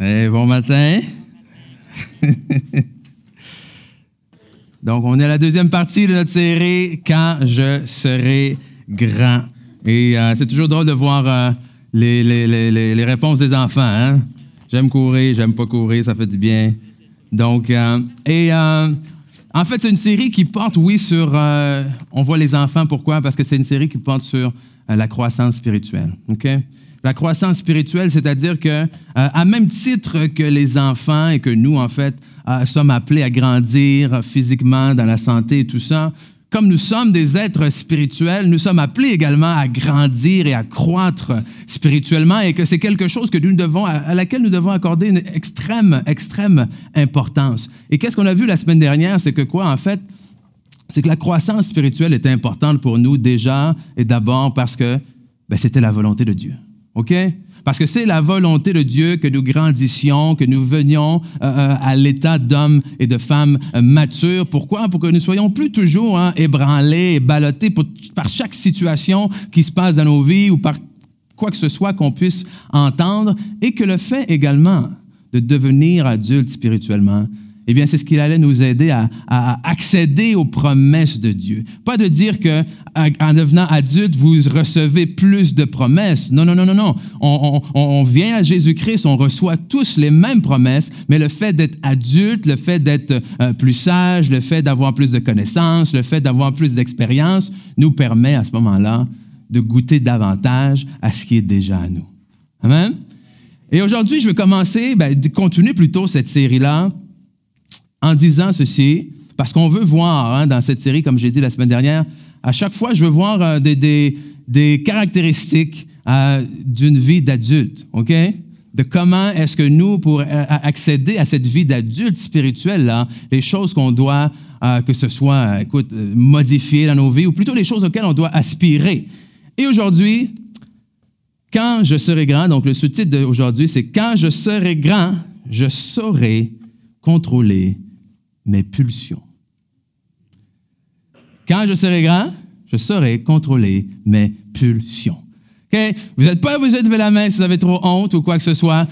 Eh, bon matin. Donc, on est à la deuxième partie de notre série Quand je serai grand. Et euh, c'est toujours drôle de voir euh, les, les- les- les- réponses des enfants. hein. J'aime courir, j'aime pas courir, ça fait du bien. Donc, euh, et en fait, c'est une série qui porte, oui, sur. on voit les enfants, pourquoi? Parce que c'est une série qui porte sur la croissance spirituelle. OK? La croissance spirituelle, c'est-à-dire que, euh, à même titre que les enfants et que nous, en fait, euh, sommes appelés à grandir physiquement, dans la santé et tout ça, comme nous sommes des êtres spirituels, nous sommes appelés également à grandir et à croître spirituellement et que c'est quelque chose que nous devons, à laquelle nous devons accorder une extrême, extrême importance. Et qu'est-ce qu'on a vu la semaine dernière? C'est que quoi, en fait? C'est que la croissance spirituelle est importante pour nous déjà et d'abord parce que ben, c'était la volonté de Dieu. OK? Parce que c'est la volonté de Dieu que nous grandissions, que nous venions euh, euh, à l'état d'hommes et de femmes euh, matures. Pourquoi? Pour que nous soyons plus toujours hein, ébranlés et ballottés par chaque situation qui se passe dans nos vies ou par quoi que ce soit qu'on puisse entendre et que le fait également de devenir adulte spirituellement, eh bien, c'est ce qui allait nous aider à, accéder aux promesses de Dieu. Pas de dire que en devenant adulte, vous recevez plus de promesses. Non, non, non, non, non. On, vient à Jésus-Christ, on reçoit tous les mêmes promesses, mais le fait d'être adulte, le fait d'être euh, plus sage, le fait d'avoir plus de connaissances, le fait d'avoir plus d'expérience, nous permet à ce moment-là de goûter davantage à ce qui est déjà à nous. Amen? Et aujourd'hui, je vais commencer, ben, continuer plutôt cette série-là en disant ceci, parce qu'on veut voir hein, dans cette série, comme j'ai dit la semaine dernière, à chaque fois, je veux voir euh, des, des- des caractéristiques euh, d'une vie d'adulte, OK? De comment est-ce que nous, pour euh, accéder à cette vie d'adulte spirituelle-là, les choses qu'on doit, que ce soit, écoute, modifier dans nos vies, ou plutôt les choses auxquelles on doit aspirer. Et aujourd'hui, quand je serai grand, donc le sous-titre d'aujourd'hui, c'est Quand je serai grand, je saurai contrôler mes pulsions. Quand je serai grand, je saurai contrôler mes pulsions. OK? Vous n'êtes pas obligé de lever la main si vous avez trop honte ou quoi que ce soit.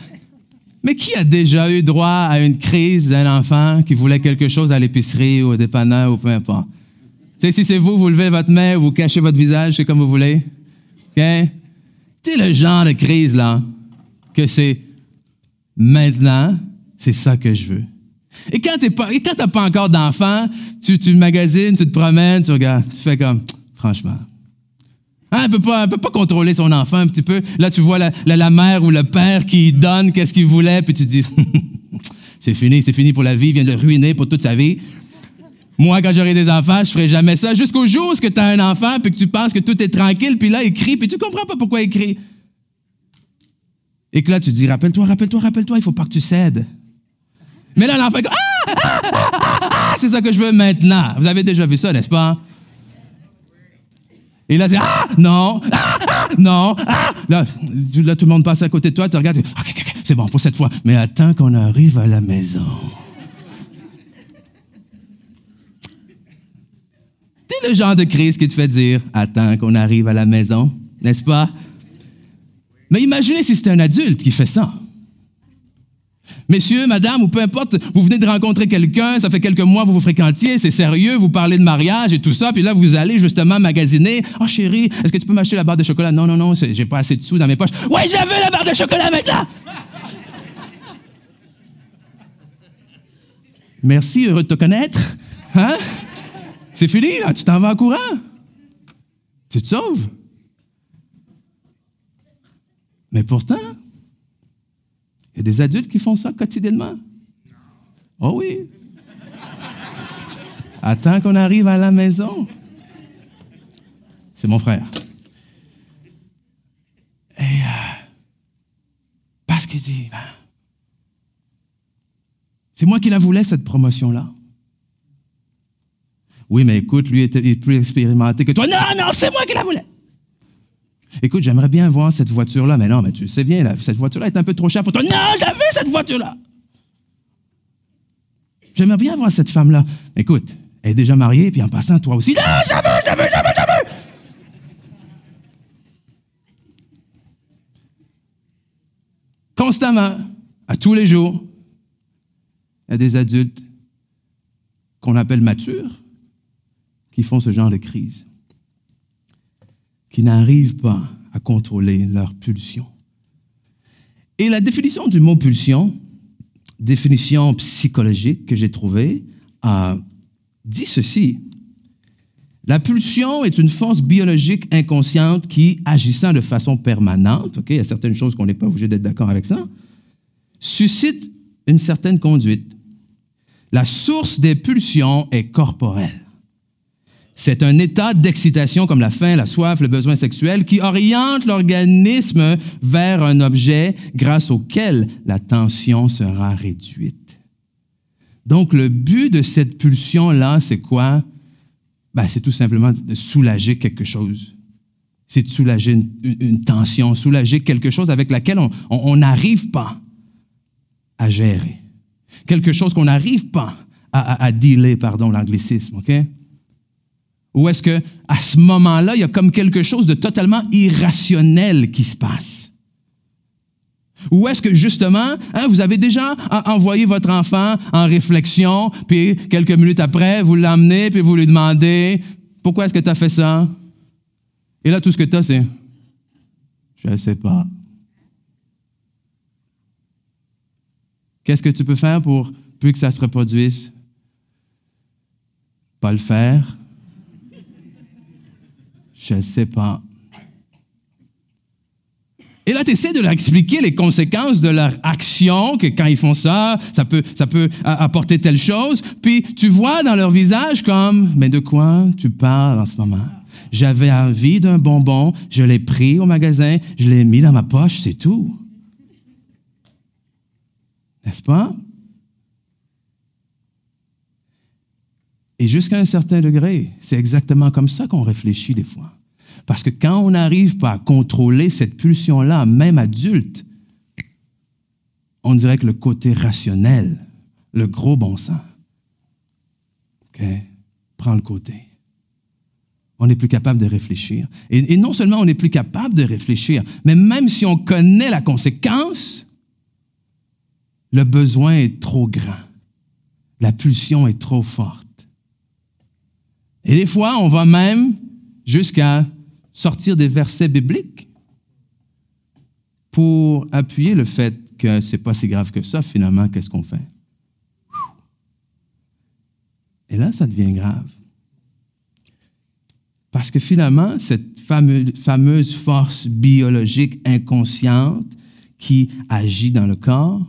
Mais qui a déjà eu droit à une crise d'un enfant qui voulait quelque chose à l'épicerie ou au dépanneur ou peu importe? Si c'est vous, vous levez votre main, vous cachez votre visage, c'est comme vous voulez. OK? C'est le genre de crise, là, que c'est maintenant, c'est ça que je veux. Et quand tu n'as pas encore d'enfant, tu, magasines, tu te promènes, tu regardes, tu fais comme, franchement. Hein, elle ne peut, pas- peut pas contrôler son enfant un petit peu. Là, tu vois la, la- mère ou le père qui donne qu'est-ce qu'il voulait, puis tu dis, c'est fini, c'est fini pour la vie, il vient de le ruiner pour toute sa vie. Moi, quand j'aurai des enfants, je ferai jamais ça. Jusqu'au jour où tu as un enfant, puis que tu penses que tout est tranquille, puis là, il crie, puis tu comprends pas pourquoi il crie. Et que là, tu dis, rappelle-toi, rappelle-toi, rappelle-toi, il faut pas que tu cèdes. Mais là, l'enfant, ah, ah, ah, ah, ah, c'est ça que je veux maintenant. Vous avez déjà vu ça, n'est-ce pas? Et là, c'est ah, non, ah, ah, non, ah. Là, là, tout le monde passe à côté de toi, tu regardes, OK, OK, OK, c'est bon pour cette fois. Mais attends qu'on arrive à la maison. C'est le genre de crise qui te fait dire Attends qu'on arrive à la maison, n'est-ce pas? Mais imaginez si c'était un adulte qui fait ça. Messieurs, madame, ou peu importe, vous venez de rencontrer quelqu'un, ça fait quelques mois, vous vous fréquentiez, c'est sérieux, vous parlez de mariage et tout ça, puis là, vous allez justement magasiner. Oh chérie, est-ce que tu peux m'acheter la barre de chocolat? Non, non, non, j'ai pas assez de sous dans mes poches. Ouais, je veux, la barre de chocolat maintenant! Merci, heureux de te connaître. Hein? C'est fini, là, tu t'en vas en courant. Tu te sauves. Mais pourtant, il y a des adultes qui font ça quotidiennement. Oh oui. Attends qu'on arrive à la maison. C'est mon frère. Et euh, parce qu'il dit, ben, c'est moi qui la voulais, cette promotion-là. Oui, mais écoute, lui est, est plus expérimenté que toi. Non, non, c'est moi qui la voulais. Écoute, j'aimerais bien voir cette voiture-là, mais non, mais tu sais bien, cette voiture-là est un peu trop chère pour toi. Non, j'avais cette voiture-là. J'aimerais bien voir cette femme-là. Écoute, elle est déjà mariée, puis en passant, toi aussi. Non, j'avais, j'avais, j'avais, j'avais. Constamment. à tous les jours, il y a des adultes qu'on appelle matures qui font ce genre de crise, qui n'arrivent pas à contrôler leurs pulsions. Et la définition du mot pulsion, définition psychologique que j'ai trouvée, dit ceci. La pulsion est une force biologique inconsciente qui, agissant de façon permanente, il y a certaines choses qu'on n'est pas obligé d'être d'accord avec ça, suscite une certaine conduite. La source des pulsions est corporelle. C'est un état d'excitation comme la faim, la soif, le besoin sexuel qui oriente l'organisme vers un objet grâce auquel la tension sera réduite. Donc le but de cette pulsion-là, c'est quoi? Ben, c'est tout simplement de soulager quelque chose. C'est de soulager une, tension, soulager quelque chose avec laquelle on n'arrive pas à gérer. Quelque chose qu'on n'arrive pas à, à, dealer, pardon, l'anglicisme, OK? Ou est-ce que à ce moment-là, il y a comme quelque chose de totalement irrationnel qui se passe? Ou est-ce que justement, hein, vous avez déjà envoyé votre enfant en réflexion, puis quelques minutes après, vous l'amenez, puis vous lui demandez, pourquoi est-ce que tu as fait ça? Et là, tout ce que tu as, c'est, je ne sais pas. Qu'est-ce que tu peux faire pour plus que ça se reproduise? Pas le faire. Je ne sais pas. Et là, tu essaies de leur expliquer les conséquences de leur action, que quand ils font ça, ça peut, ça peut apporter telle chose. Puis tu vois dans leur visage comme, mais de quoi tu parles en ce moment? J'avais envie d'un bonbon, je l'ai pris au magasin, je l'ai mis dans ma poche, c'est tout. N'est-ce pas? Et jusqu'à un certain degré, c'est exactement comme ça qu'on réfléchit des fois. Parce que quand on n'arrive pas à contrôler cette pulsion-là, même adulte, on dirait que le côté rationnel, le gros bon sens, prend le côté. On n'est plus capable de réfléchir. Et, non seulement on n'est plus capable de réfléchir, mais même si on connaît la conséquence, le besoin est trop grand. La pulsion est trop forte. Et des fois, on va même jusqu'à sortir des versets bibliques pour appuyer le fait que ce n'est pas si grave que ça, finalement, qu'est-ce qu'on fait? Et là, ça devient grave. Parce que finalement, cette fameuse, force biologique inconsciente qui agit dans le corps,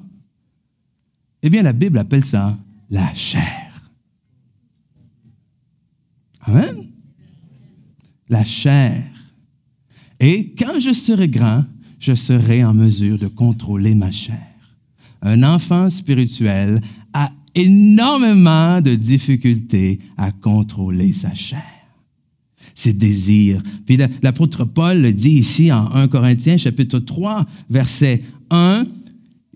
eh bien, la Bible appelle ça la chair. Amen? La chair. Et quand je serai grand, je serai en mesure de contrôler ma chair. Un enfant spirituel a énormément de difficultés à contrôler sa chair, ses désirs. Puis l'apôtre Paul le dit ici en 1 Corinthiens chapitre 3, verset 1,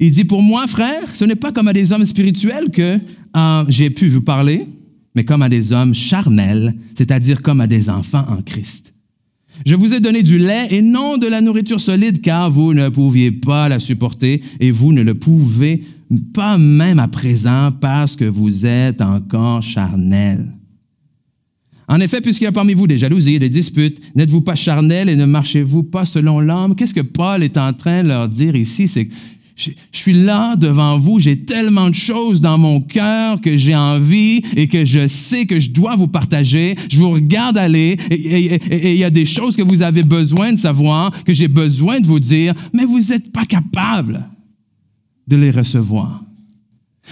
il dit, pour moi, frère, ce n'est pas comme à des hommes spirituels que euh, j'ai pu vous parler, mais comme à des hommes charnels, c'est-à-dire comme à des enfants en Christ. Je vous ai donné du lait et non de la nourriture solide, car vous ne pouviez pas la supporter et vous ne le pouvez pas même à présent parce que vous êtes encore charnel. En effet, puisqu'il y a parmi vous des jalousies des disputes, n'êtes-vous pas charnel et ne marchez-vous pas selon l'homme? Qu'est-ce que Paul est en train de leur dire ici? C'est je, suis là devant vous, j'ai tellement de choses dans mon cœur que j'ai envie et que je sais que je dois vous partager. Je vous regarde aller et il y a des choses que vous avez besoin de savoir, que j'ai besoin de vous dire, mais vous n'êtes pas capable de les recevoir.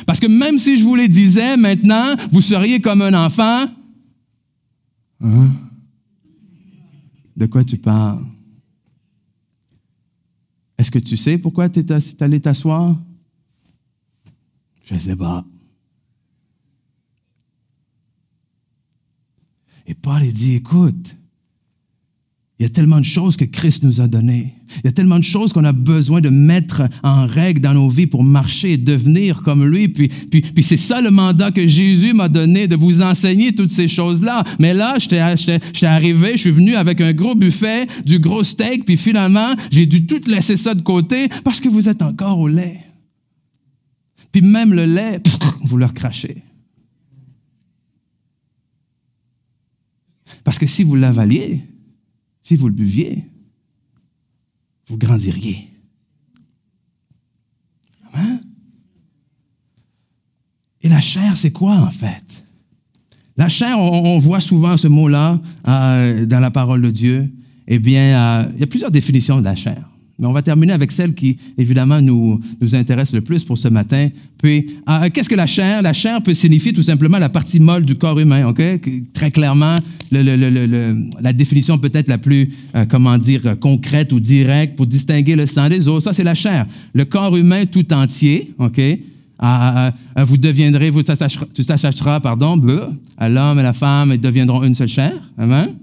Parce que même si je vous les disais maintenant, vous seriez comme un enfant. Hein? De quoi tu parles? Est-ce que tu sais pourquoi tu es allé t'asseoir? Je ne sais pas. Et Paul dit, écoute, il y a tellement de choses que Christ nous a données. Il y a tellement de choses qu'on a besoin de mettre en règle dans nos vies pour marcher et devenir comme lui. Puis, puis, puis c'est ça le mandat que Jésus m'a donné, de vous enseigner toutes ces choses-là. Mais là, j'étais arrivé, je suis venu avec un gros buffet, du gros steak, puis finalement, j'ai dû tout laisser ça de côté parce que vous êtes encore au lait. Puis même le lait, vous leur crachez. Parce que si vous l'avaliez, si vous le buviez, vous grandiriez. Hein? Et la chair, c'est quoi en fait? La chair, on, voit souvent ce mot-là euh, dans la parole de Dieu. Eh bien, euh, il y a plusieurs définitions de la chair. Mais on va terminer avec celle qui, évidemment, nous, intéresse le plus pour ce matin. Puis, euh, qu'est-ce que la chair? La chair peut signifier tout simplement la partie molle du corps humain, OK? Très clairement, la définition peut-être la plus, euh, comment dire, concrète ou directe pour distinguer le sang des os, ça, c'est la chair. Le corps humain tout entier, OK? vous deviendrez, vous s'attacheras, pardon, à l'homme et la femme, et deviendront une seule chair. Amen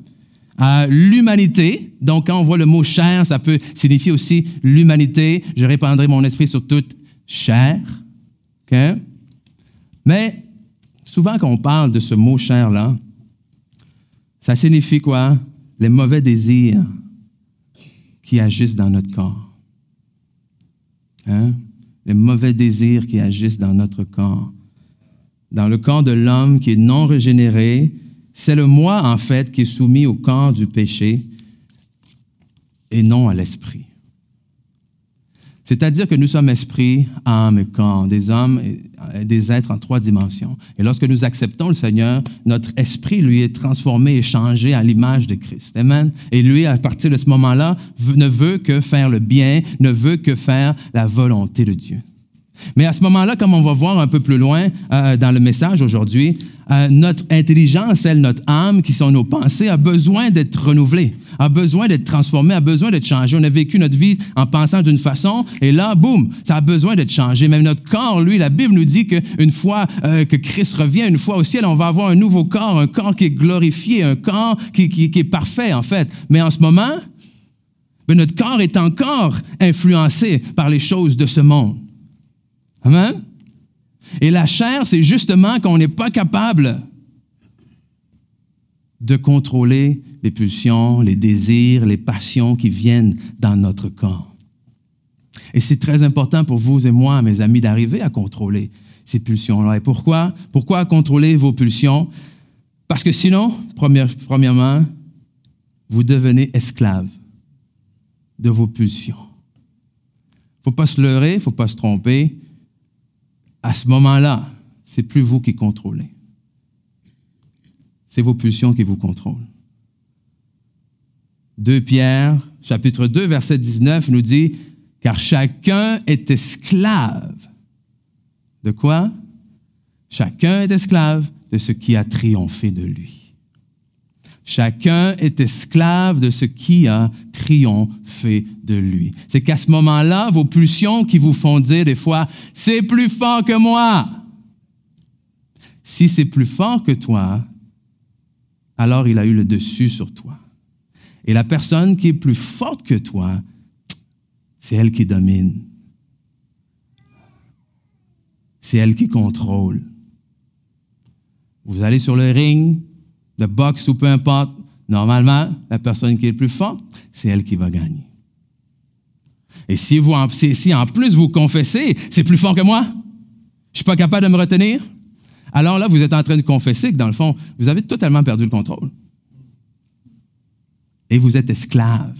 à l'humanité. Donc, quand on voit le mot chair, ça peut signifier aussi l'humanité. Je répandrai mon esprit sur toute chair. Mais souvent, quand on parle de ce mot chair-là, ça signifie quoi? Les mauvais désirs qui agissent dans notre corps. Hein? Les mauvais désirs qui agissent dans notre corps. Dans le corps de l'homme qui est non régénéré, c'est le moi, en fait, qui est soumis au corps du péché et non à l'esprit. C'est-à-dire que nous sommes esprit, âme et corps, des hommes et des êtres en trois dimensions. Et lorsque nous acceptons le Seigneur, notre esprit, lui, est transformé et changé à l'image de Christ. Amen. Et lui, à partir de ce moment-là, ne veut que faire le bien, ne veut que faire la volonté de Dieu. Mais à ce moment-là, comme on va voir un peu plus loin euh, dans le message aujourd'hui, euh, notre intelligence, elle, notre âme, qui sont nos pensées, a besoin d'être renouvelée, a besoin d'être transformée, a besoin d'être changée. On a vécu notre vie en pensant d'une façon, et là, boum, ça a besoin d'être changé. Même notre corps, lui, la Bible nous dit qu'une fois euh, que Christ revient, une fois au ciel, on va avoir un nouveau corps, un corps qui est glorifié, un corps qui, est parfait, en fait. Mais en ce moment, notre corps est encore influencé par les choses de ce monde. Amen? Et la chair, c'est justement qu'on n'est pas capable de contrôler les pulsions, les désirs, les passions qui viennent dans notre corps. Et c'est très important pour vous et moi, mes amis, d'arriver à contrôler ces pulsions-là. Et pourquoi? Pourquoi contrôler vos pulsions? Parce que sinon, premièrement, vous devenez esclave de vos pulsions. Il ne faut pas se leurrer, il ne faut pas se tromper à ce moment-là, c'est plus vous qui contrôlez. C'est vos pulsions qui vous contrôlent. 2 Pierre, chapitre 2, verset 19 nous dit, car chacun est esclave. De quoi? Chacun est esclave de ce qui a triomphé de lui. Chacun est esclave de ce qui a triomphé de lui. C'est qu'à ce moment-là, vos pulsions qui vous font dire des fois, c'est plus fort que moi. Si c'est plus fort que toi, alors il a eu le dessus sur toi. Et la personne qui est plus forte que toi, c'est elle qui domine. C'est elle qui contrôle. Vous allez sur le ring, de boxe ou peu importe, normalement, la personne qui est le plus forte, c'est elle qui va gagner. Et si, vous, si en plus vous confessez, c'est plus fort que moi, je ne suis pas capable de me retenir, alors là, vous êtes en train de confesser que dans le fond, vous avez totalement perdu le contrôle. Et vous êtes esclave.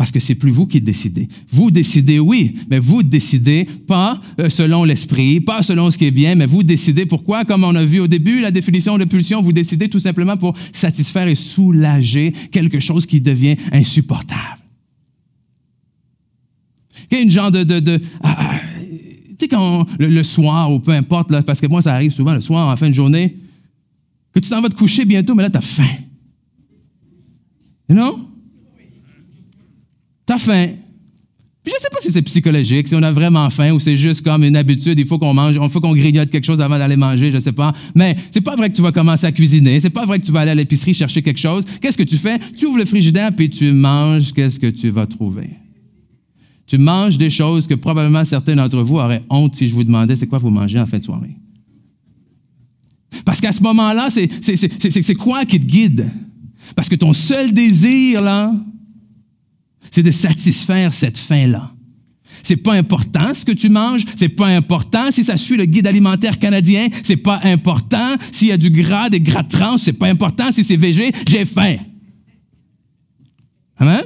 Parce que c'est plus vous qui décidez. Vous décidez, oui, mais vous décidez pas euh, selon l'esprit, pas selon ce qui est bien, mais vous décidez pourquoi, comme on a vu au début, la définition de pulsion, vous décidez tout simplement pour satisfaire et soulager quelque chose qui devient insupportable. Il y a une genre de... ah, ah, tu sais, quand le, soir, ou peu importe, là, parce que moi, ça arrive souvent le soir, en fin de journée, que tu t'en vas te coucher bientôt, mais là, tu as faim. Non? T'as faim. Puis je ne sais pas si c'est psychologique, si on a vraiment faim ou c'est juste comme une habitude, il faut qu'on mange, il faut qu'on grignote quelque chose avant d'aller manger, je ne sais pas. Mais c'est pas vrai que tu vas commencer à cuisiner, c'est pas vrai que tu vas aller à l'épicerie chercher quelque chose. Qu'est-ce que tu fais? Tu ouvres le frigidaire puis tu manges, qu'est-ce que tu vas trouver? Tu manges des choses que probablement certains d'entre vous auraient honte si je vous demandais c'est quoi vous mangez en fin de soirée. Parce qu'à ce moment-là, c'est quoi qui te guide? Parce que ton seul désir, là, c'est de satisfaire cette faim-là. C'est pas important ce que tu manges, c'est pas important si ça suit le guide alimentaire canadien, c'est pas important s'il y a du gras, des gras trans, c'est pas important si c'est végé, j'ai faim. Amen?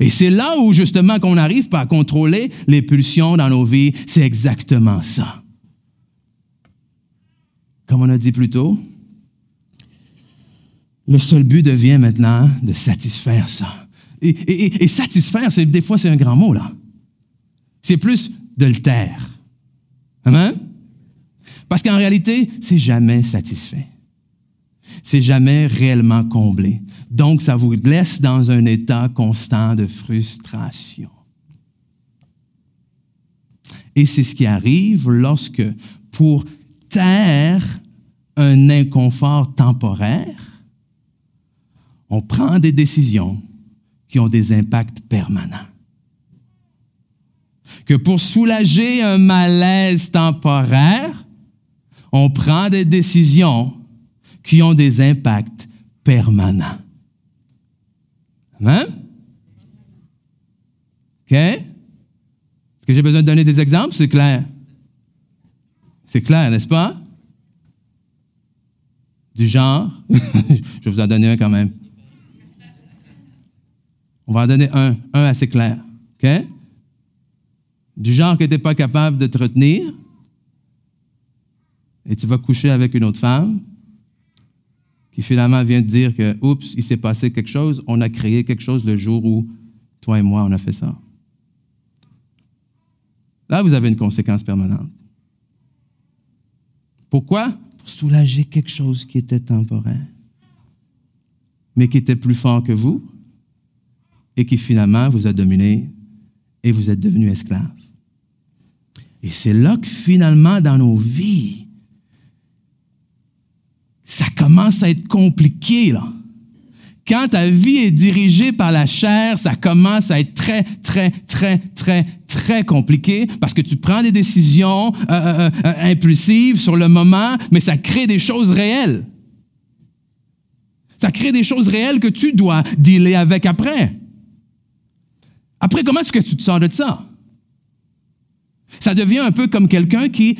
Et c'est là où justement qu'on n'arrive pas à contrôler les pulsions dans nos vies, c'est exactement ça. Comme on a dit plus tôt, le seul but devient maintenant de satisfaire ça. Et, satisfaire, c'est, des fois, c'est un grand mot, là. C'est plus de le taire. Amen? Parce qu'en réalité, c'est jamais satisfait. C'est jamais réellement comblé. Donc, ça vous laisse dans un état constant de frustration. Et c'est ce qui arrive lorsque, pour taire un inconfort temporaire, on prend des décisions qui ont des impacts permanents. Que pour soulager un malaise temporaire, on prend des décisions qui ont des impacts permanents. Hein? OK? Est-ce que j'ai besoin de donner des exemples? C'est clair. C'est clair, n'est-ce pas? Du genre, je vais vous en donner un quand même. On va en donner un, un assez clair. OK? Du genre que tu n'es pas capable de te retenir et tu vas coucher avec une autre femme qui finalement vient te dire que, oups, il s'est passé quelque chose, on a créé quelque chose le jour où toi et moi, on a fait ça. Là, vous avez une conséquence permanente. Pourquoi? Pour soulager quelque chose qui était temporaire, mais qui était plus fort que vous et qui finalement vous a dominé et vous êtes devenu esclave. Et c'est là que finalement, dans nos vies, ça commence à être compliqué. Quand ta vie est dirigée par la chair, ça commence à être très, très, très, très, très compliqué parce que tu prends des décisions euh, euh, euh, impulsives sur le moment, mais ça crée des choses réelles. Ça crée des choses réelles que tu dois dealer avec après. Après, comment est-ce que tu te sors de ça? Ça devient un peu comme quelqu'un qui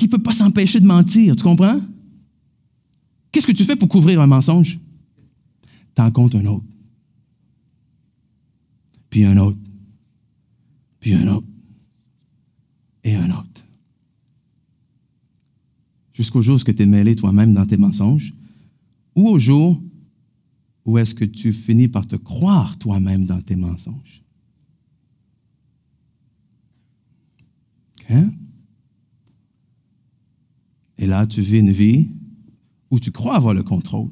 ne peut pas s'empêcher de mentir, tu comprends? Qu'est-ce que tu fais pour couvrir un mensonge? T'en comptes un autre. Puis un autre. Puis un autre. Et un autre. Jusqu'au jour où tu es mêlé toi-même dans tes mensonges, ou au jour ou est-ce que tu finis par te croire toi-même dans tes mensonges? Et là, tu vis une vie où tu crois avoir le contrôle,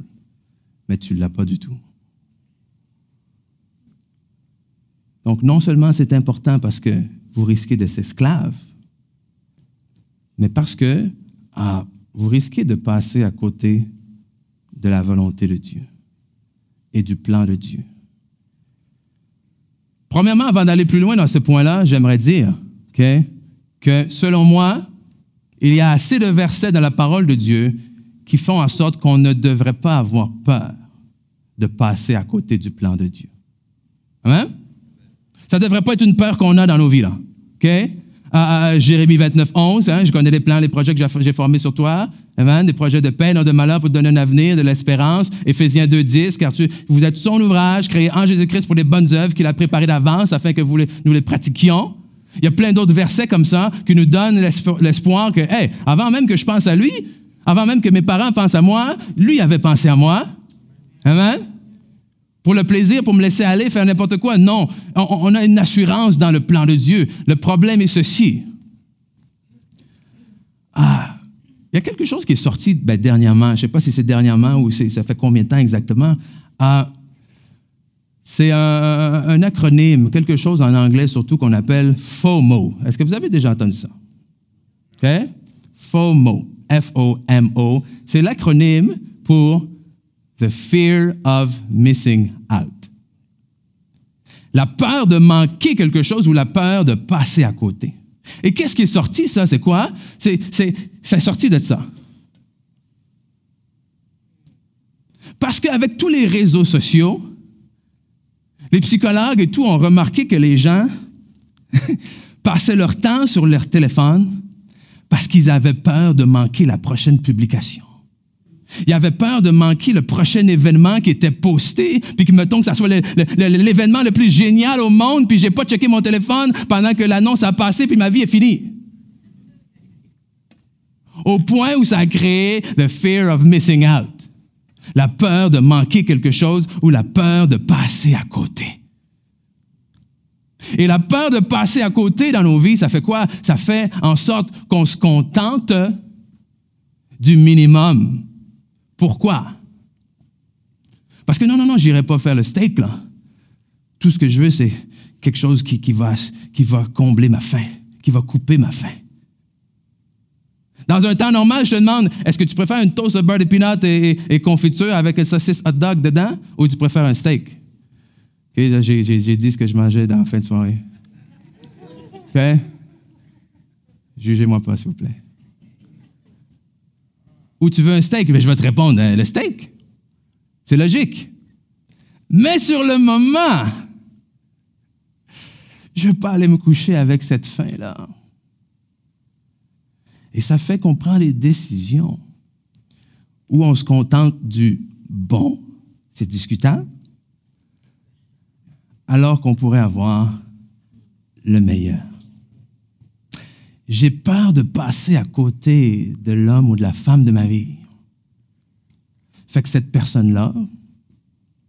mais tu ne l'as pas du tout. Donc, non seulement c'est important parce que vous risquez d'être esclave, mais parce que ah, vous risquez de passer à côté de la volonté de Dieu et du plan de Dieu. Premièrement, avant d'aller plus loin dans ce point-là, j'aimerais dire que selon moi, il y a assez de versets dans la parole de Dieu qui font en sorte qu'on ne devrait pas avoir peur de passer à côté du plan de Dieu. Amen? Ça ne devrait pas être une peur qu'on a dans nos vies, là. OK? À, Jérémie 29, 11, hein, je connais les plans, les projets que j'ai formés sur toi. Des projets de paix, non de malheur pour donner un avenir, de l'espérance. Éphésiens 2, 10, car tu, vous êtes son ouvrage, créé en Jésus-Christ pour les bonnes œuvres qu'il a préparées d'avance afin que nous les pratiquions. Il y a plein d'autres versets comme ça qui nous donnent l'espoir que, hey, avant même que je pense à lui, avant même que mes parents pensent à moi, lui avait pensé à moi. Amen. Pour le plaisir, pour me laisser aller, faire n'importe quoi. Non, on, a une assurance dans le plan de Dieu. Le problème est ceci. Ah, il y a quelque chose qui est sorti ben, dernièrement. Je ne sais pas si c'est dernièrement ou ça fait combien de temps exactement. Ah, c'est un, acronyme, quelque chose en anglais surtout qu'on appelle FOMO. Est-ce que vous avez déjà entendu ça? OK? FOMO. F-O-M-O. C'est l'acronyme pour The Fear of Missing Out. La peur de manquer quelque chose ou la peur de passer à côté. Et qu'est-ce qui est sorti, ça? C'est quoi? C'est, c'est sorti de ça. Parce qu'avec tous les réseaux sociaux, Les psychologues et tout ont remarqué que les gens passaient leur temps sur leur téléphone parce qu'ils avaient peur de manquer la prochaine publication. Ils avaient peur de manquer le prochain événement qui était posté, puis que, mettons, que ça soit l'événement le, plus génial au monde, puis j'ai pas checké mon téléphone pendant que l'annonce a passé, puis ma vie est finie. Au point où ça a créé the fear of missing out. La peur de manquer quelque chose ou la peur de passer à côté. Et la peur de passer à côté dans nos vies, ça fait quoi? Ça fait en sorte qu'on se contente du minimum. Pourquoi? Parce que non, non, non, j'irai pas faire le steak. Tout ce que je veux, c'est quelque chose qui, va, combler ma faim, qui va couper ma faim. Dans un temps normal, je te demande, est-ce que tu préfères une toast de beurre de et, confiture avec un saucisse hot dog dedans ou tu préfères un steak? j'ai dit ce que je mangeais dans la fin de soirée. Jugez-moi pas, s'il vous plaît. Ou tu veux un steak? Ben, je vais te répondre, hein, le steak. C'est logique. Mais sur le moment, je ne veux pas aller me coucher avec cette faim-là. Et ça fait qu'on prend des décisions où on se contente du bon, c'est discutable, alors qu'on pourrait avoir le meilleur. J'ai peur de passer à côté de l'homme ou de la femme de ma vie. Fait que cette personne-là,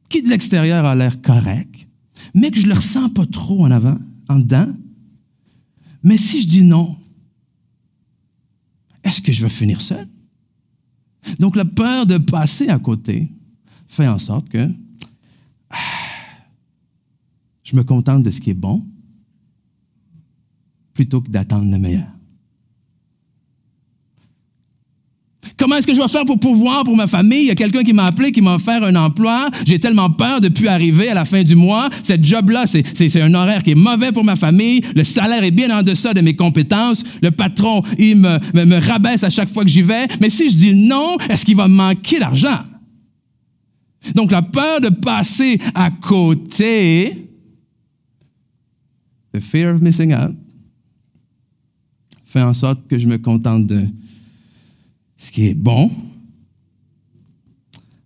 qui de l'extérieur a l'air correct, mais que je ne le ressens pas trop en avant, en dedans, mais si je dis non, est-ce que je vais finir seul? Donc la peur de passer à côté fait en sorte que je me contente de ce qui est bon plutôt que d'attendre le meilleur. Comment est-ce que je vais faire pour pouvoir pour ma famille? Il y a quelqu'un qui m'a appelé, qui m'a offert un emploi. J'ai tellement peur de ne plus arriver à la fin du mois. Cette job-là, c'est un horaire qui est mauvais pour ma famille. Le salaire est bien en deçà de mes compétences. Le patron, il me, me rabaisse à chaque fois que j'y vais. Mais si je dis non, est-ce qu'il va me manquer d'argent? Donc la peur de passer à côté, the fear of missing out, fait en sorte que je me contente de ce qui est bon,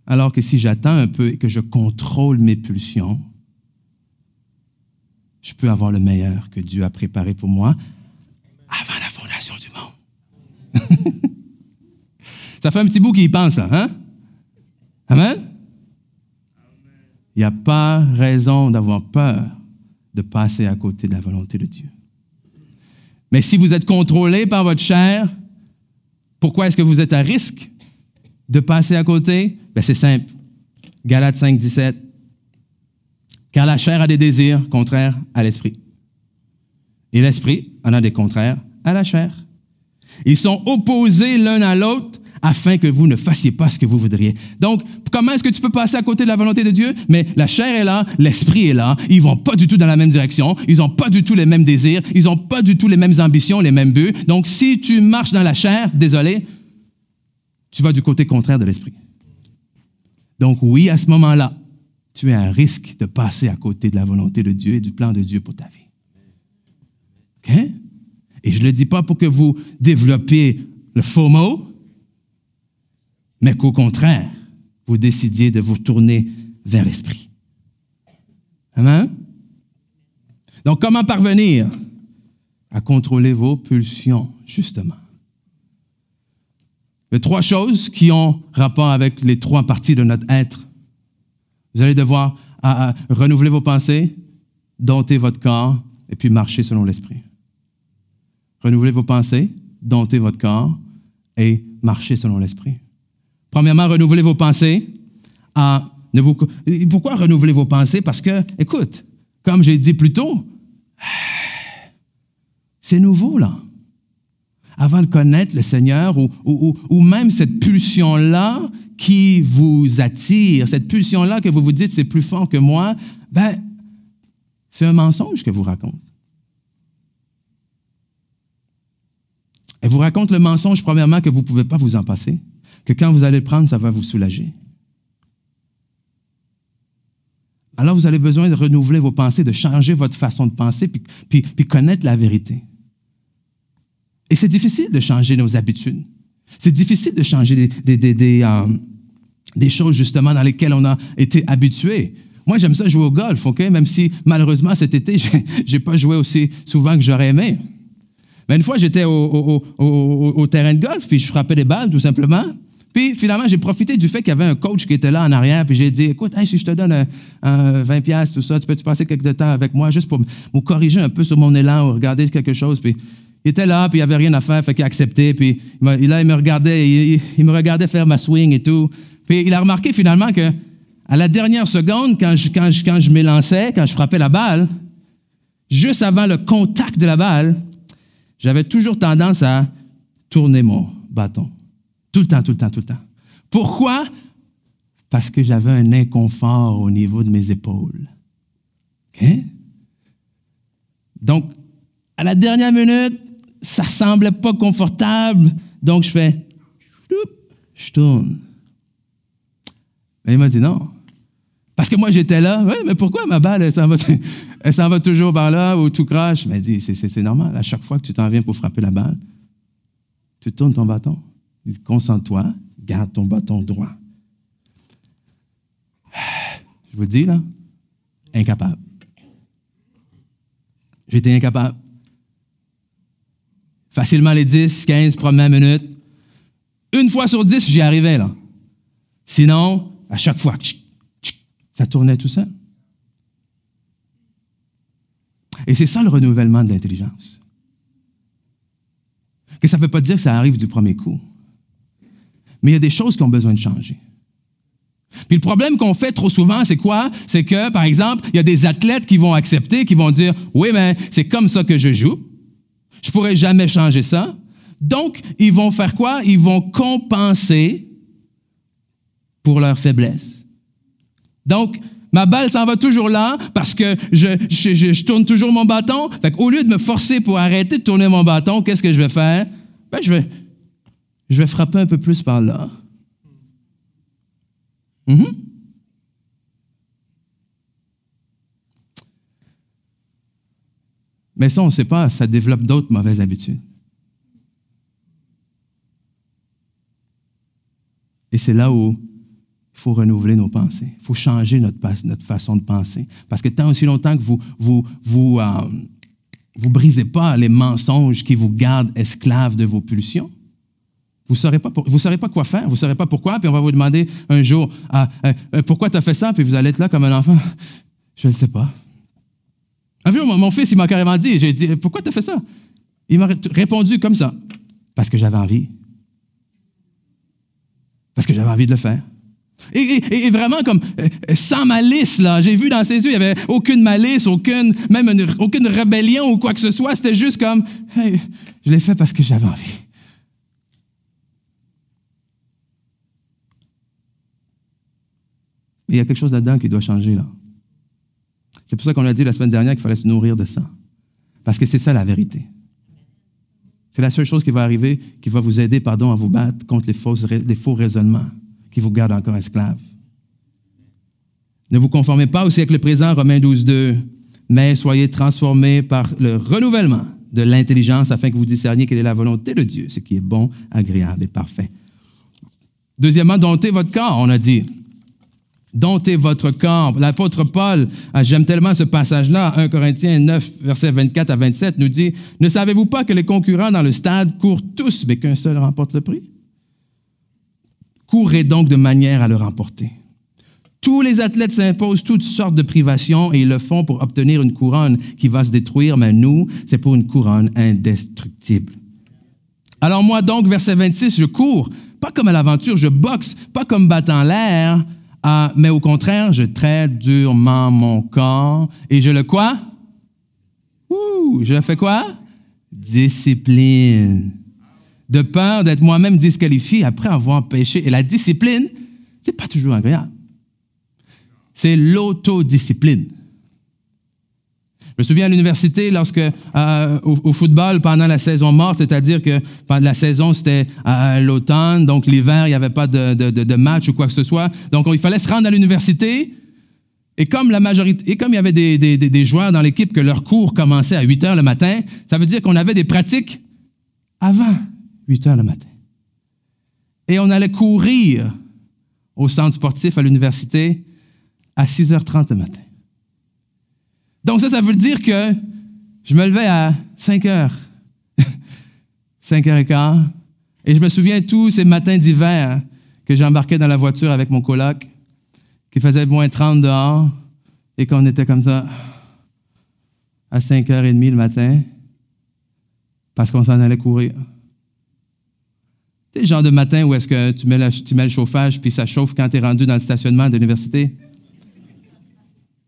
alors que si j'attends un peu et que je contrôle mes pulsions, je peux avoir le meilleur que Dieu a préparé pour moi avant la fondation du monde. ça fait un petit bout qui y pense, hein? Amen? Il n'y a pas raison d'avoir peur de passer à côté de la volonté de Dieu. Mais si vous êtes contrôlé par votre chair, pourquoi est-ce que vous êtes à risque de passer à côté? Ben, c'est simple. Galates 5, 17. Car la chair a des désirs contraires à l'esprit. Et l'esprit en a des contraires à la chair. Ils sont opposés l'un à l'autre afin que vous ne fassiez pas ce que vous voudriez. Donc, comment est-ce que tu peux passer à côté de la volonté de Dieu? Mais la chair est là, l'esprit est là, ils vont pas du tout dans la même direction, ils n'ont pas du tout les mêmes désirs, ils n'ont pas du tout les mêmes ambitions, les mêmes buts. Donc, si tu marches dans la chair, désolé, tu vas du côté contraire de l'esprit. Donc, oui, à ce moment-là, tu es à risque de passer à côté de la volonté de Dieu et du plan de Dieu pour ta vie. OK? Et je ne le dis pas pour que vous développiez le mot, mais qu'au contraire, vous décidiez de vous tourner vers l'Esprit. Amen? Donc, comment parvenir à contrôler vos pulsions, justement? A trois choses qui ont rapport avec les trois parties de notre être. Vous allez devoir renouveler vos pensées, dompter votre corps et puis marcher selon l'Esprit. Renouveler vos pensées, dompter votre corps et marcher selon l'Esprit. Premièrement, renouveler vos pensées. Ne vous, pourquoi renouveler vos pensées? Parce que, écoute, comme j'ai dit plus tôt, c'est nouveau, là. Avant de connaître le Seigneur, ou, ou même cette pulsion-là qui vous attire, cette pulsion-là que vous vous dites c'est plus fort que moi, ben, c'est un mensonge que vous raconte. Elle vous raconte le mensonge, premièrement, que vous ne pouvez pas vous en passer que quand vous allez le prendre, ça va vous soulager. alors vous avez besoin de renouveler vos pensées, de changer votre façon de penser, puis, connaître la vérité. Et c'est difficile de changer nos habitudes. C'est difficile de changer euh, des, choses justement dans lesquelles on a été habitué. Moi, j'aime ça jouer au golf, OK? Même si malheureusement cet été, je n'ai pas joué aussi souvent que j'aurais aimé. Mais une fois, j'étais au, terrain de golf, puis je frappais des balles tout simplement. Puis finalement, j'ai profité du fait qu'il y avait un coach qui était là en arrière, puis j'ai dit Écoute, si je te donne un, 20$, tout ça, tu peux-tu passer quelques temps avec moi juste pour me corriger un peu sur mon élan ou regarder quelque chose? Puis il était là, puis il avait rien à faire, fait qu'il a accepté. Puis là, il me regardait, il, me regardait faire ma swing et tout. Puis il a remarqué finalement que à la dernière seconde, quand je, quand quand je m'élançais, quand je frappais la balle, juste avant le contact de la balle, j'avais toujours tendance à tourner mon bâton. Tout le temps, tout le temps, tout le temps. Pourquoi? Parce que j'avais un inconfort au niveau de mes épaules. Donc, à la dernière minute, ça semblait pas confortable, donc je fais, je tourne. Et il m'a dit non. Parce que moi, j'étais là. Oui, mais pourquoi ma balle, elle s'en va, va, toujours par là ou tout crache? Il m'a dit, c'est normal. À chaque fois que tu t'en viens pour frapper la balle, tu tournes ton bâton. Concentre-toi, garde ton bâton droit. Je vous le dis, là, incapable. J'étais incapable. Facilement les 10, 15 premières minutes. Une fois sur 10, j'y arrivais, là. Sinon, à chaque fois, ça tournait tout seul. Et c'est ça le renouvellement de l'intelligence. Que ça ne veut pas dire que ça arrive du premier coup. Mais il y a des choses qui ont besoin de changer. Puis le problème qu'on fait trop souvent, c'est quoi? C'est que, par exemple, il y a des athlètes qui vont accepter, qui vont dire, oui, mais c'est comme ça que je joue. Je ne pourrais jamais changer ça. Donc, ils vont faire quoi? Ils vont compenser pour leur faiblesse. Donc, ma balle s'en va toujours là parce que je, je, tourne toujours mon bâton. Fait Au lieu de me forcer pour arrêter de tourner mon bâton, qu'est-ce que je vais faire? Ben, je vais, je vais frapper un peu plus par là. Mm-hmm. Mais ça, on ne sait pas, ça développe d'autres mauvaises habitudes. Et c'est là où il faut renouveler nos pensées. Il faut changer notre, façon de penser. Parce que tant aussi longtemps que vous vous, vous, euh, vous brisez pas les mensonges qui vous gardent esclaves de vos pulsions, vous ne saurez, pas saurez pas quoi faire, vous ne saurez pas pourquoi, puis on va vous demander un jour ah, euh, euh, pourquoi tu as fait ça, puis vous allez être là comme un enfant. Je ne sais pas. Un jour, mon fils, il m'a carrément dit, j'ai dit, pourquoi tu as fait ça? Il m'a répondu comme ça, parce que j'avais envie. Parce que j'avais envie de le faire. Et, vraiment comme euh, sans malice, là. J'ai vu dans ses yeux, il n'y avait aucune malice, aucune, même aucune rébellion ou quoi que ce soit. C'était juste comme, je l'ai fait parce que j'avais envie. Mais il y a quelque chose là-dedans qui doit changer, là. C'est pour ça qu'on a dit la semaine dernière qu'il fallait se nourrir de ça. Parce que c'est ça la vérité. C'est la seule chose qui va arriver, qui va vous aider, pardon, à vous battre contre les, faux raisonnements qui vous gardent encore esclaves. Ne vous conformez pas au siècle présent, Romains 12, 2, mais soyez transformés par le renouvellement de l'intelligence afin que vous discerniez quelle est la volonté de Dieu, ce qui est bon, agréable et parfait. Deuxièmement, domptez votre corps, on a dit. Domptez votre corps. L'apôtre Paul, ah, j'aime tellement ce passage-là, 1 Corinthiens 9, versets 24 à 27, nous dit, Ne savez-vous pas que les concurrents dans le stade courent tous, mais qu'un seul remporte le prix? Courez donc de manière à le remporter. Tous les athlètes s'imposent toutes sortes de privations et ils le font pour obtenir une couronne qui va se détruire, mais nous, c'est pour une couronne indestructible. Alors moi donc, verset 26, je cours, pas comme à l'aventure, je boxe, pas comme battant l'air, ah, mais au contraire, je traite durement mon corps et je le quoi? Ouh, je fais quoi? Discipline. De peur d'être moi-même disqualifié après avoir péché. Et la discipline, c'est pas toujours agréable. C'est l'autodiscipline. Je me souviens à l'université, lorsque euh, au, football, pendant la saison morte, c'est-à-dire que pendant la saison, c'était à l'automne, donc l'hiver, il n'y avait pas de, match ou quoi que ce soit. Donc, il fallait se rendre à l'université. Et comme la majorité, et comme il y avait des, des- des- des joueurs dans l'équipe que leur cours commençait à 8 heures le matin, ça veut dire qu'on avait des pratiques avant 8 heures le matin. Et on allait courir au centre sportif à l'université à 6h30 le matin. Donc ça, ça veut dire que je me levais à 5 heures, 5 heures et quart, et je me souviens tous ces matins d'hiver que j'embarquais dans la voiture avec mon coloc, qu'il faisait moins 30 dehors, et qu'on était comme ça à 5h30 le matin, parce qu'on s'en allait courir. Sais, le genre de matin où est-ce que tu mets, tu mets le chauffage, puis ça chauffe quand tu es rendu dans le stationnement de l'université?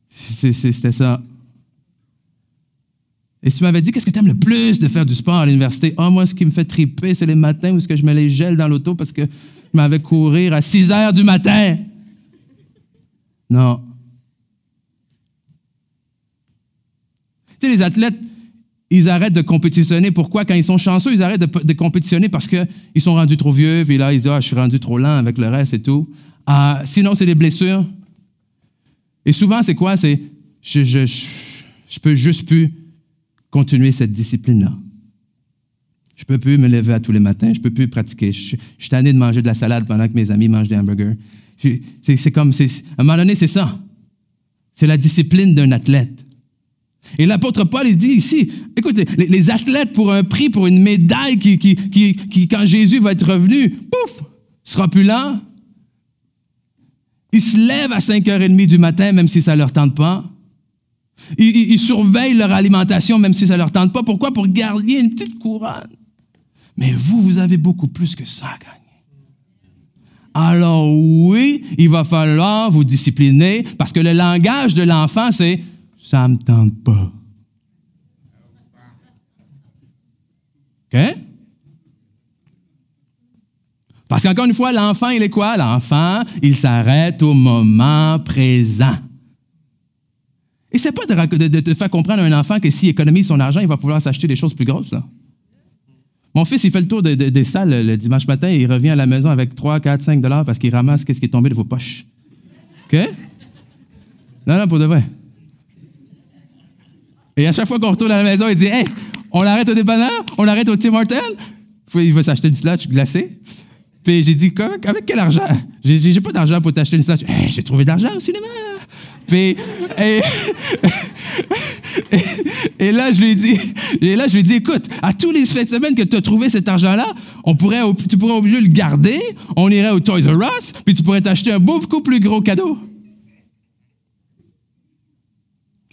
C'est- c'est- C'était ça. Et si tu m'avais dit, qu'est-ce que tu aimes le plus de faire du sport à l'université? Ah, moi, ce qui me fait triper, c'est les matins où je mets les gels dans l'auto parce que je m'avais courir à 6 heures du matin. Non. Tu sais, les athlètes, ils arrêtent de compétitionner. Pourquoi? Quand ils sont chanceux, ils arrêtent de, de compétitionner parce qu'ils sont rendus trop vieux, puis là, ils disent, ah, je suis rendu trop lent avec le reste et tout. Ah, sinon, c'est des blessures. Et souvent, c'est quoi? C'est, je, je, je, je peux juste plus continuer cette discipline-là. Je peux plus me lever à tous les matins, je peux plus pratiquer. Je, suis tanné de manger de la salade pendant que mes amis mangent des hamburgers. C'est, comme, à un moment donné, c'est ça. C'est la discipline d'un athlète. Et l'apôtre Paul, il dit ici, écoute, les, athlètes pour un prix, pour une médaille qui, quand Jésus va être revenu, pouf, sera plus là. Ils se lèvent à 5h30 du matin, même si ça ne leur tente pas. Ils, surveillent leur alimentation, même si ça ne leur tente pas. Pourquoi? Pour garder une petite couronne. Mais vous, vous avez beaucoup plus que ça à gagner. Alors oui, il va falloir vous discipliner parce que le langage de l'enfant, c'est ça ne me tente pas. OK? Parce qu'encore une fois, l'enfant, il est quoi? L'enfant, il s'arrête au moment présent. Et c'est pas de, de- te faire comprendre à un enfant que s'il économise son argent, il va pouvoir s'acheter des choses plus grosses. Là. Mon fils, il fait le tour de- de- des salles le, dimanche matin et il revient à la maison avec 3, 4, 5 dollars parce qu'il ramasse ce qui est tombé de vos poches. OK? Non, non, pour de vrai. Et à chaque fois qu'on retourne à la maison, il dit Hey, on l'arrête au dépanneur, on l'arrête au Tim Hortons? Il veut s'acheter une slotch glacée. Puis j'ai dit Avec quel argent? J'ai pas d'argent pour t'acheter une slotch. Hey, j'ai trouvé de l'argent au cinéma. Et, là, je lui ai dit, et là, je lui ai dit, écoute, à tous les fins de semaine que tu as trouvé cet argent-là, on pourrait, tu pourrais au lieu le garder, on irait au Toys R Us, puis tu pourrais t'acheter un beaucoup plus gros cadeau.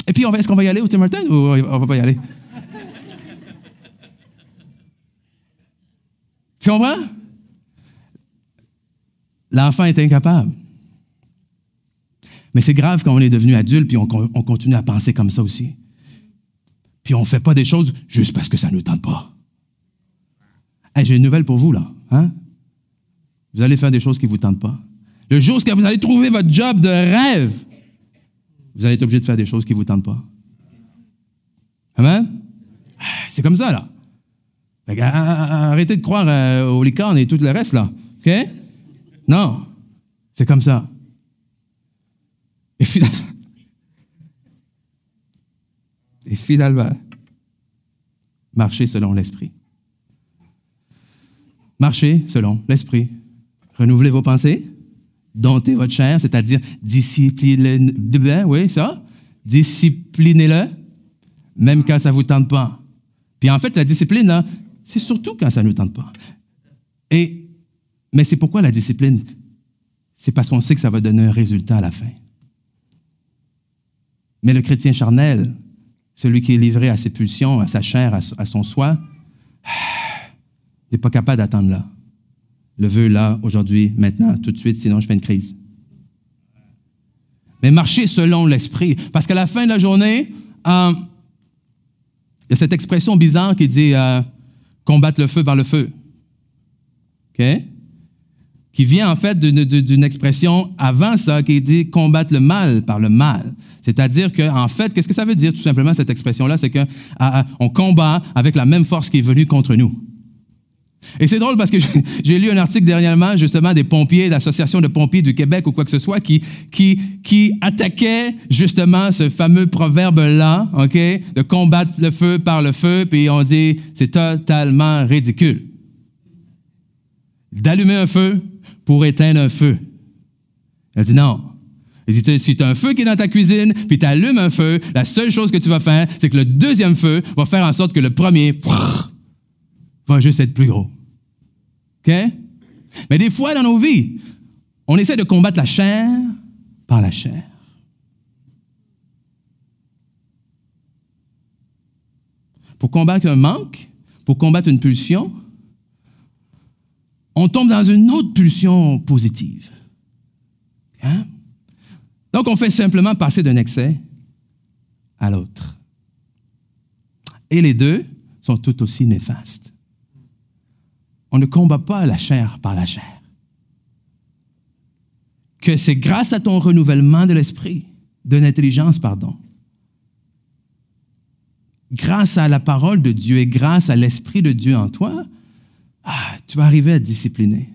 Et puis, est-ce qu'on va y aller au Tim Hortons ou on va pas y aller? Tu comprends? L'enfant est incapable. Mais c'est grave quand on est devenu adulte puis on, con- on continue à penser comme ça aussi. Puis on ne fait pas des choses juste parce que ça ne nous tente pas. J'ai une nouvelle pour vous, là. Hein? Vous allez faire des choses qui ne vous tentent pas. Le jour où vous allez trouver votre job de rêve, vous allez être obligé de faire des choses qui ne vous tentent pas. Amen? Ah, C'est comme ça, là. Ah, ah, Arrêtez de croire euh, aux licornes et tout le reste, là. OK? Non. C'est comme ça. Et finalement, et finalement, marchez selon l'esprit. Marchez selon l'esprit. Renouvelez vos pensées. Domptez votre chair, c'est-à-dire disciplinez-le. Oui, ça. Disciplinez-le, même quand ça ne vous tente pas. Puis en fait, la discipline, là, c'est surtout quand ça ne nous tente pas. Et, mais c'est pourquoi la discipline? C'est parce qu'on sait que ça va donner un résultat à la fin. Mais le chrétien charnel, celui qui est livré à ses pulsions, à sa chair, à, son soi, n'est pas capable d'attendre là. Le veut là, aujourd'hui, maintenant, tout de suite, sinon je fais une crise. Mais marcher selon l'esprit. Parce qu'à la fin de la journée, euh, il y a cette expression bizarre qui dit euh, combattre le feu par le feu. Qui vient en fait d'une- expression avant ça qui dit combattre le mal par le mal. C'est-à-dire qu'en en fait, qu'est-ce que ça veut dire tout simplement cette expression-là? C'est qu'on combat avec la même force qui est venue contre nous. Et c'est drôle parce que j'ai lu un article dernièrement, justement, des pompiers, l'association de pompiers du Québec ou quoi que ce soit, qui, qui, qui attaquait justement ce fameux proverbe-là, OK, de combattre le feu par le feu, puis on dit, c'est totalement ridicule. D'allumer un feu pour éteindre un feu. Elle dit non. Elle dit, si tu as un feu qui est dans ta cuisine, puis tu allumes un feu, la seule chose que tu vas faire, c'est que le deuxième feu va faire en sorte que le premier va juste être plus gros. OK? Mais des fois, dans nos vies, on essaie de combattre la chair par la chair. Pour combattre un manque, pour combattre une pulsion, on tombe dans une autre pulsion positive. Hein? Donc, on fait simplement passer d'un excès à l'autre. Et les deux sont tout aussi néfastes. On ne combat pas la chair par la chair. Que c'est grâce à ton renouvellement de l'esprit, de l'intelligence, pardon, grâce à la parole de Dieu et grâce à l'esprit de Dieu en toi, ah, tu vas arriver à discipliner.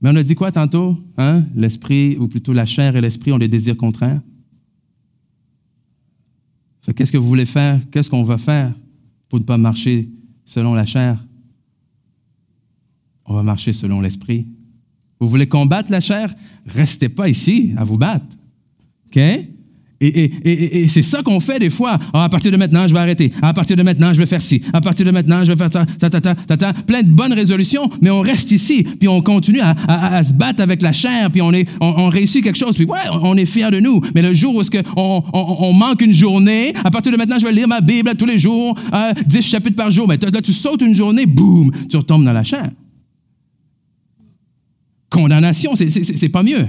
Mais on a dit quoi tantôt? Hein? L'esprit, ou plutôt la chair et l'esprit ont des désirs contraires. Qu'est-ce que vous voulez faire? Qu'est-ce qu'on va faire pour ne pas marcher selon la chair? On va marcher selon l'esprit. Vous voulez combattre la chair? Restez pas ici à vous battre. OK? Et, c'est ça qu'on fait des fois. Ah, à partir de maintenant, je vais arrêter. À partir de maintenant, je vais faire ci. À partir de maintenant, je vais faire ça. Ta, ta, ta, ta, Plein de bonnes résolutions, mais on reste ici, puis on continue à, se battre avec la chair, puis on, est, on, réussit quelque chose, puis ouais, on est fier de nous. Mais le jour où est-ce on, on, manque une journée, à partir de maintenant, je vais lire ma Bible tous les jours, euh, 10 chapitres par jour. Mais tu sautes une journée, boum, tu retombes dans la chair. Condamnation, c'est pas mieux.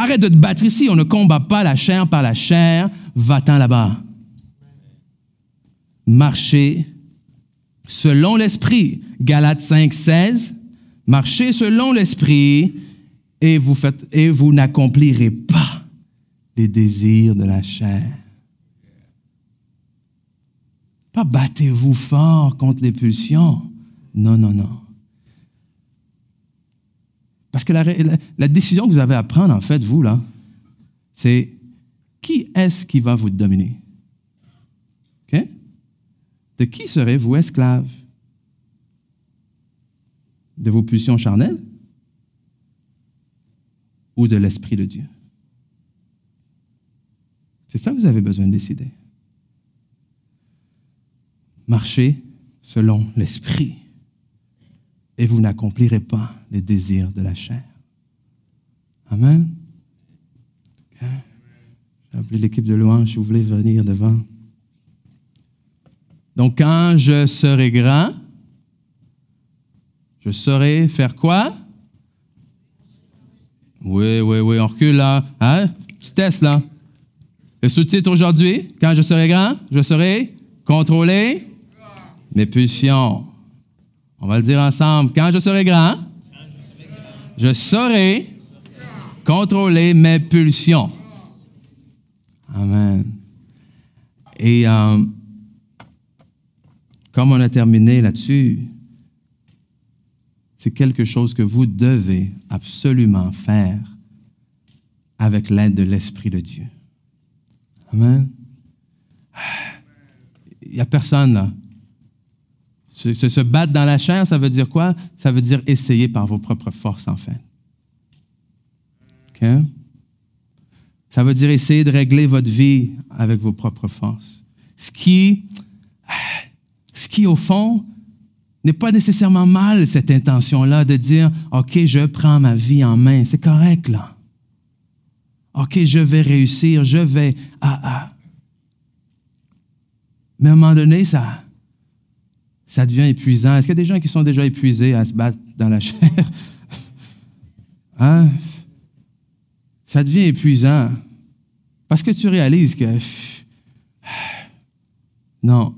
Arrête de te battre ici, on ne combat pas la chair par la chair, va-t'en là-bas. Marchez selon l'esprit. Galates 5, 16. Marchez selon l'esprit et vous, faites, et vous n'accomplirez pas les désirs de la chair. Pas battez-vous fort contre les pulsions. Non, non, non. Parce que la, décision que vous avez à prendre, en fait, vous, là, c'est qui est-ce qui va vous dominer? De qui serez-vous esclave? De vos pulsions charnelles? Ou de l'Esprit de Dieu? C'est ça que vous avez besoin de décider. Marchez selon l'Esprit et vous n'accomplirez pas les désirs de la chair. Amen. J'ai appelé l'équipe de louange si vous voulez venir devant. Donc, quand je serai grand, je saurai faire quoi? Oui, oui, oui, on recule là. Hein? Petit test là. Le sous-titre aujourd'hui, quand je serai grand, je serai contrôler mes pulsions. On va le dire ensemble. Quand je serai grand, je saurai contrôler mes pulsions. Amen. Et euh, comme on a terminé là-dessus, c'est quelque chose que vous devez absolument faire avec l'aide de l'Esprit de Dieu. Amen. Il n'y a personne là se, battre dans la chair, ça veut dire quoi? Ça veut dire essayer par vos propres forces, en fait. OK? Ça veut dire essayer de régler votre vie avec vos propres forces. Ce qui, ce qui au fond, n'est pas nécessairement mal, cette intention-là de dire, OK, je prends ma vie en main. C'est correct, là. OK, je vais réussir, je vais... Ah, ah. Mais à un moment donné, ça, ça devient épuisant. Est-ce qu'il y a des gens qui sont déjà épuisés à se battre dans la chair? hein? Ça devient épuisant. Parce que tu réalises que non,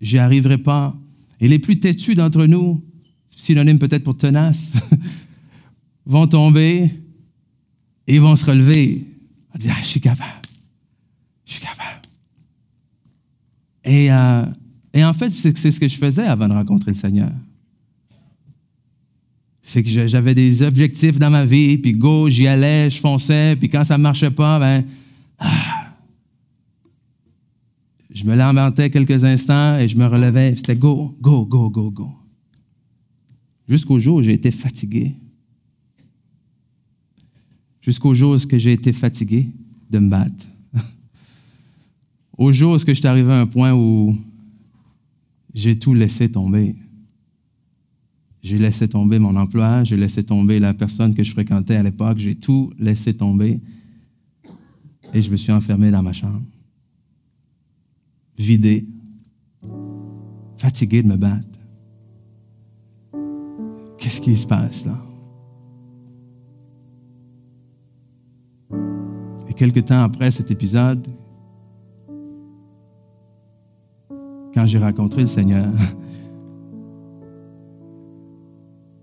j'y arriverai pas. Et les plus têtus d'entre nous, synonyme peut-être pour tenace, vont tomber et vont se relever. On dire, ah, je suis capable. Je suis capable. Et euh, Et en fait, c'est ce que je faisais avant de rencontrer le Seigneur. C'est que j'avais des objectifs dans ma vie, puis go, j'y allais, je fonçais, puis quand ça ne marchait pas, ben, ah. je me lamentais quelques instants et je me relevais. C'était go, go, go, go, go. Jusqu'au jour où j'ai été fatigué. Jusqu'au jour où j'ai été fatigué de me battre. Au jour où je suis arrivé à un point où j'ai tout laissé tomber. J'ai laissé tomber mon emploi, j'ai laissé tomber la personne que je fréquentais à l'époque, j'ai tout laissé tomber et je me suis enfermé dans ma chambre, vidé, fatigué de me battre. Qu'est-ce qui se passe là? Et quelque temps après cet épisode, quand j'ai rencontré le Seigneur,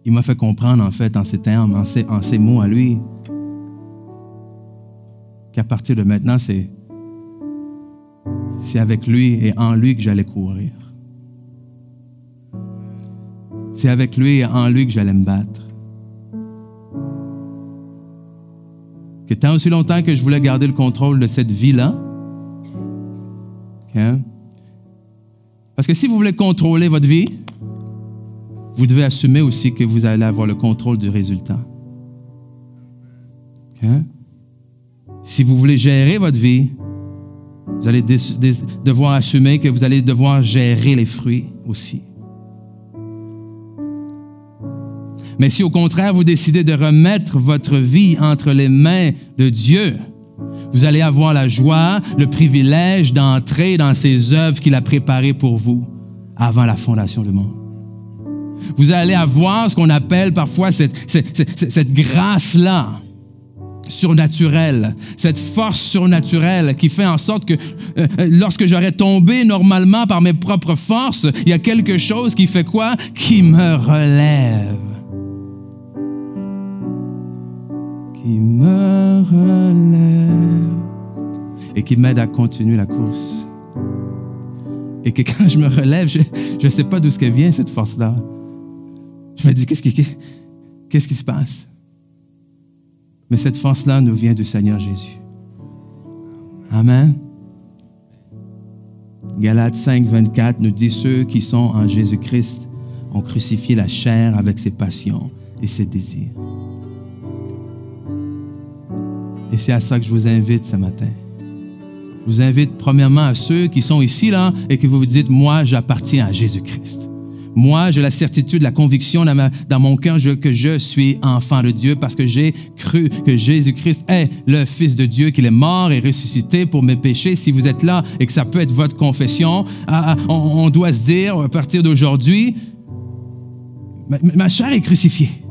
il m'a fait comprendre, en fait, en ces termes, en ces, mots à lui, qu'à partir de maintenant, c'est, c'est avec lui et en lui que j'allais courir. C'est avec lui et en lui que j'allais me battre. Que tant aussi longtemps que je voulais garder le contrôle de cette vie-là, parce que si vous voulez contrôler votre vie, vous devez assumer aussi que vous allez avoir le contrôle du résultat. Hein? Si vous voulez gérer votre vie, vous allez devoir assumer que vous allez devoir gérer les fruits aussi. Mais si au contraire vous décidez de remettre votre vie entre les mains de Dieu, vous allez avoir la joie, le privilège d'entrer dans ces œuvres qu'il a préparées pour vous avant la fondation du monde vous allez avoir ce qu'on appelle parfois cette, grâce-là surnaturelle, cette force surnaturelle qui fait en sorte que euh, euh, lorsque j'aurais tombé normalement par mes propres forces, il y a quelque chose qui fait quoi? Qui me relève. Qui me relève. Et qui m'aide à continuer la course. Et que quand je me relève, je ne sais pas d'où ce vient cette force-là. Je me dis, qu'est-ce qui, qu'est-ce qui se passe? Mais cette force-là nous vient du Seigneur Jésus. Amen. Galates 5, 24 nous dit, ceux qui sont en Jésus-Christ ont crucifié la chair avec ses passions et ses désirs. Et c'est à ça que je vous invite ce matin. Je vous invite premièrement à ceux qui sont ici là et que vous vous dites, moi j'appartiens à Jésus-Christ. Moi, j'ai la certitude, la conviction dans, mon cœur que je suis enfant de Dieu parce que j'ai cru que Jésus-Christ est le Fils de Dieu, qu'il est mort et ressuscité pour mes péchés. Si vous êtes là et que ça peut être votre confession, ah, ah, on, doit se dire à partir d'aujourd'hui, ma chair est crucifiée.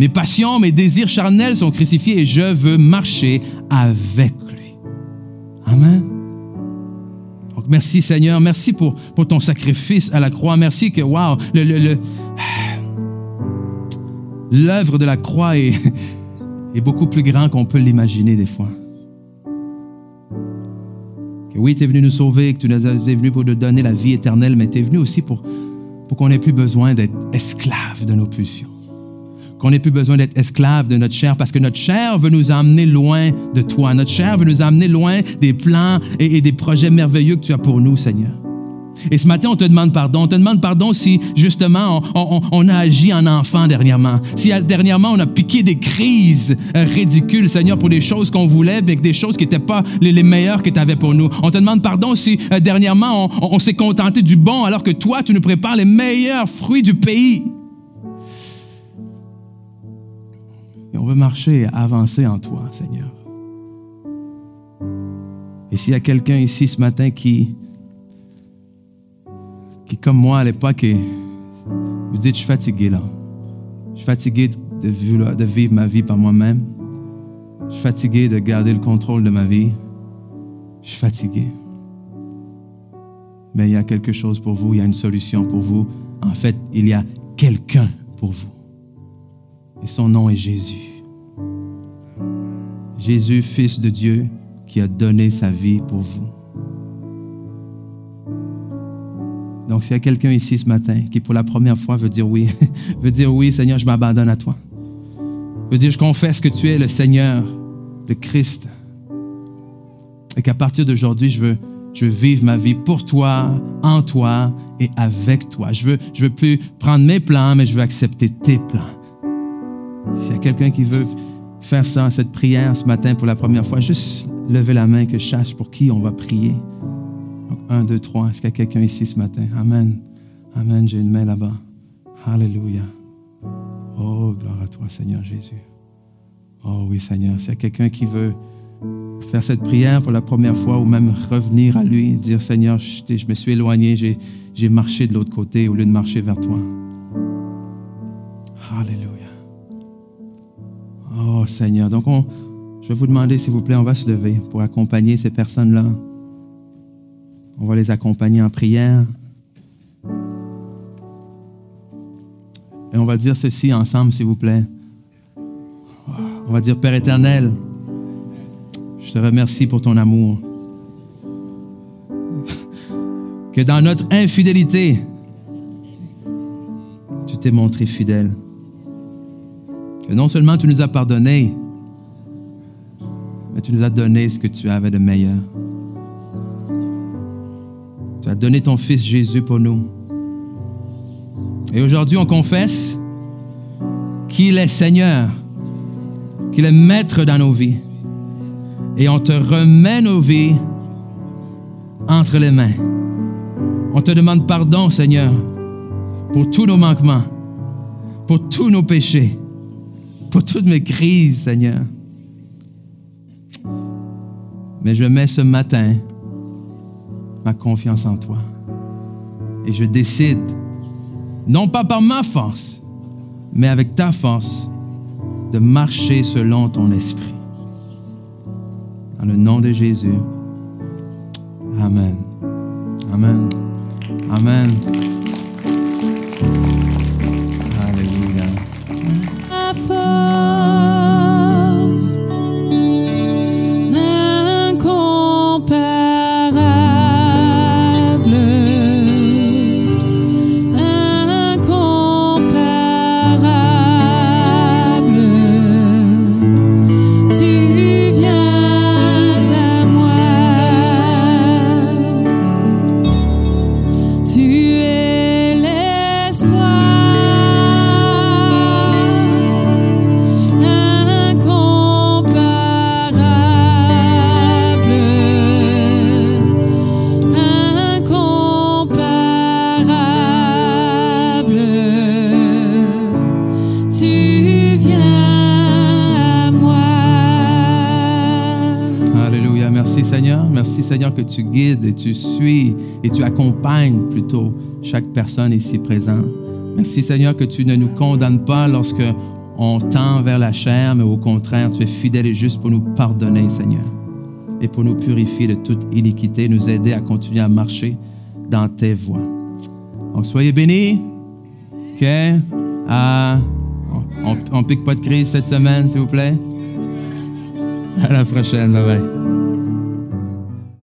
Mes passions, mes désirs charnels sont crucifiés et je veux marcher avec lui. Amen merci Seigneur, merci pour, pour ton sacrifice à la croix. Merci que, wow, l'œuvre de la croix est, beaucoup plus grand qu'on peut l'imaginer des fois. Que oui, tu es venu nous sauver, que tu es venu pour nous donner la vie éternelle, mais tu es venu aussi pour, pour qu'on n'ait plus besoin d'être esclave de nos pulsions qu'on n'ait plus besoin d'être esclave de notre chair, parce que notre chair veut nous emmener loin de toi. Notre chair veut nous emmener loin des plans et, des projets merveilleux que tu as pour nous, Seigneur. Et ce matin, on te demande pardon. On te demande pardon si, justement, on, a agi en enfant dernièrement. Si dernièrement, on a piqué des crises ridicules, Seigneur, pour des choses qu'on voulait, mais des choses qui n'étaient pas les, meilleures que tu avais pour nous. On te demande pardon si euh, dernièrement, on s'est contenté du bon, alors que toi, tu nous prépares les meilleurs fruits du pays. On veut marcher et avancer en toi, Seigneur. Et s'il y a quelqu'un ici ce matin qui, qui comme moi à l'époque, vous dites, je suis fatigué là. Je suis fatigué de de vivre ma vie par moi-même. Je suis fatigué de garder le contrôle de ma vie. Je suis fatigué. Mais il y a quelque chose pour vous, il y a une solution pour vous. En fait, il y a quelqu'un pour vous. Et son nom est Jésus. Jésus, Fils de Dieu, qui a donné sa vie pour vous. Donc, s'il y a quelqu'un ici ce matin qui, pour la première fois, veut dire oui, veut dire oui, Seigneur, je m'abandonne à toi. Veut dire, je confesse que tu es le Seigneur, le Christ. Et qu'à partir d'aujourd'hui, je veux, je veux vivre ma vie pour toi, en toi et avec toi. Je veux, je veux plus prendre mes plans, mais je veux accepter tes plans. S'il y a quelqu'un qui veut faire ça, cette prière ce matin pour la première fois, juste lever la main que je pour qui on va prier. Donc, un, deux, trois. Est-ce qu'il y a quelqu'un ici ce matin? Amen. Amen. J'ai une main là-bas. Alléluia. Oh, gloire à toi, Seigneur Jésus. Oh oui, Seigneur. S'il y a quelqu'un qui veut faire cette prière pour la première fois ou même revenir à lui, dire Seigneur, je, je me suis éloigné, j'ai marché de l'autre côté au lieu de marcher vers toi. Oh Seigneur. Donc, on, je vais vous demander, s'il vous plaît, on va se lever pour accompagner ces personnes-là. On va les accompagner en prière. Et on va dire ceci ensemble, s'il vous plaît. On va dire, Père éternel, je te remercie pour ton amour. Que dans notre infidélité, tu t'es montré fidèle. Que non seulement tu nous as pardonné, mais tu nous as donné ce que tu avais de meilleur. Tu as donné ton Fils Jésus pour nous. Et aujourd'hui, on confesse qu'il est Seigneur, qu'il est Maître dans nos vies. Et on te remet nos vies entre les mains. On te demande pardon, Seigneur, pour tous nos manquements, pour tous nos péchés, pour toutes mes crises, Seigneur. Mais je mets ce matin ma confiance en toi. Et je décide, non pas par ma force, mais avec ta force, de marcher selon ton esprit. Dans le nom de Jésus. Amen. Amen. Amen. Alléluia. Ma tu guides et tu suis et tu accompagnes plutôt chaque personne ici présente. Merci Seigneur que tu ne nous condamnes pas lorsque on tend vers la chair, mais au contraire, tu es fidèle et juste pour nous pardonner, Seigneur, et pour nous purifier de toute iniquité, nous aider à continuer à marcher dans tes voies. Donc soyez bénis. OK? Ah, on ne pique pas de crise cette semaine, s'il vous plaît? À la prochaine. Bye bye.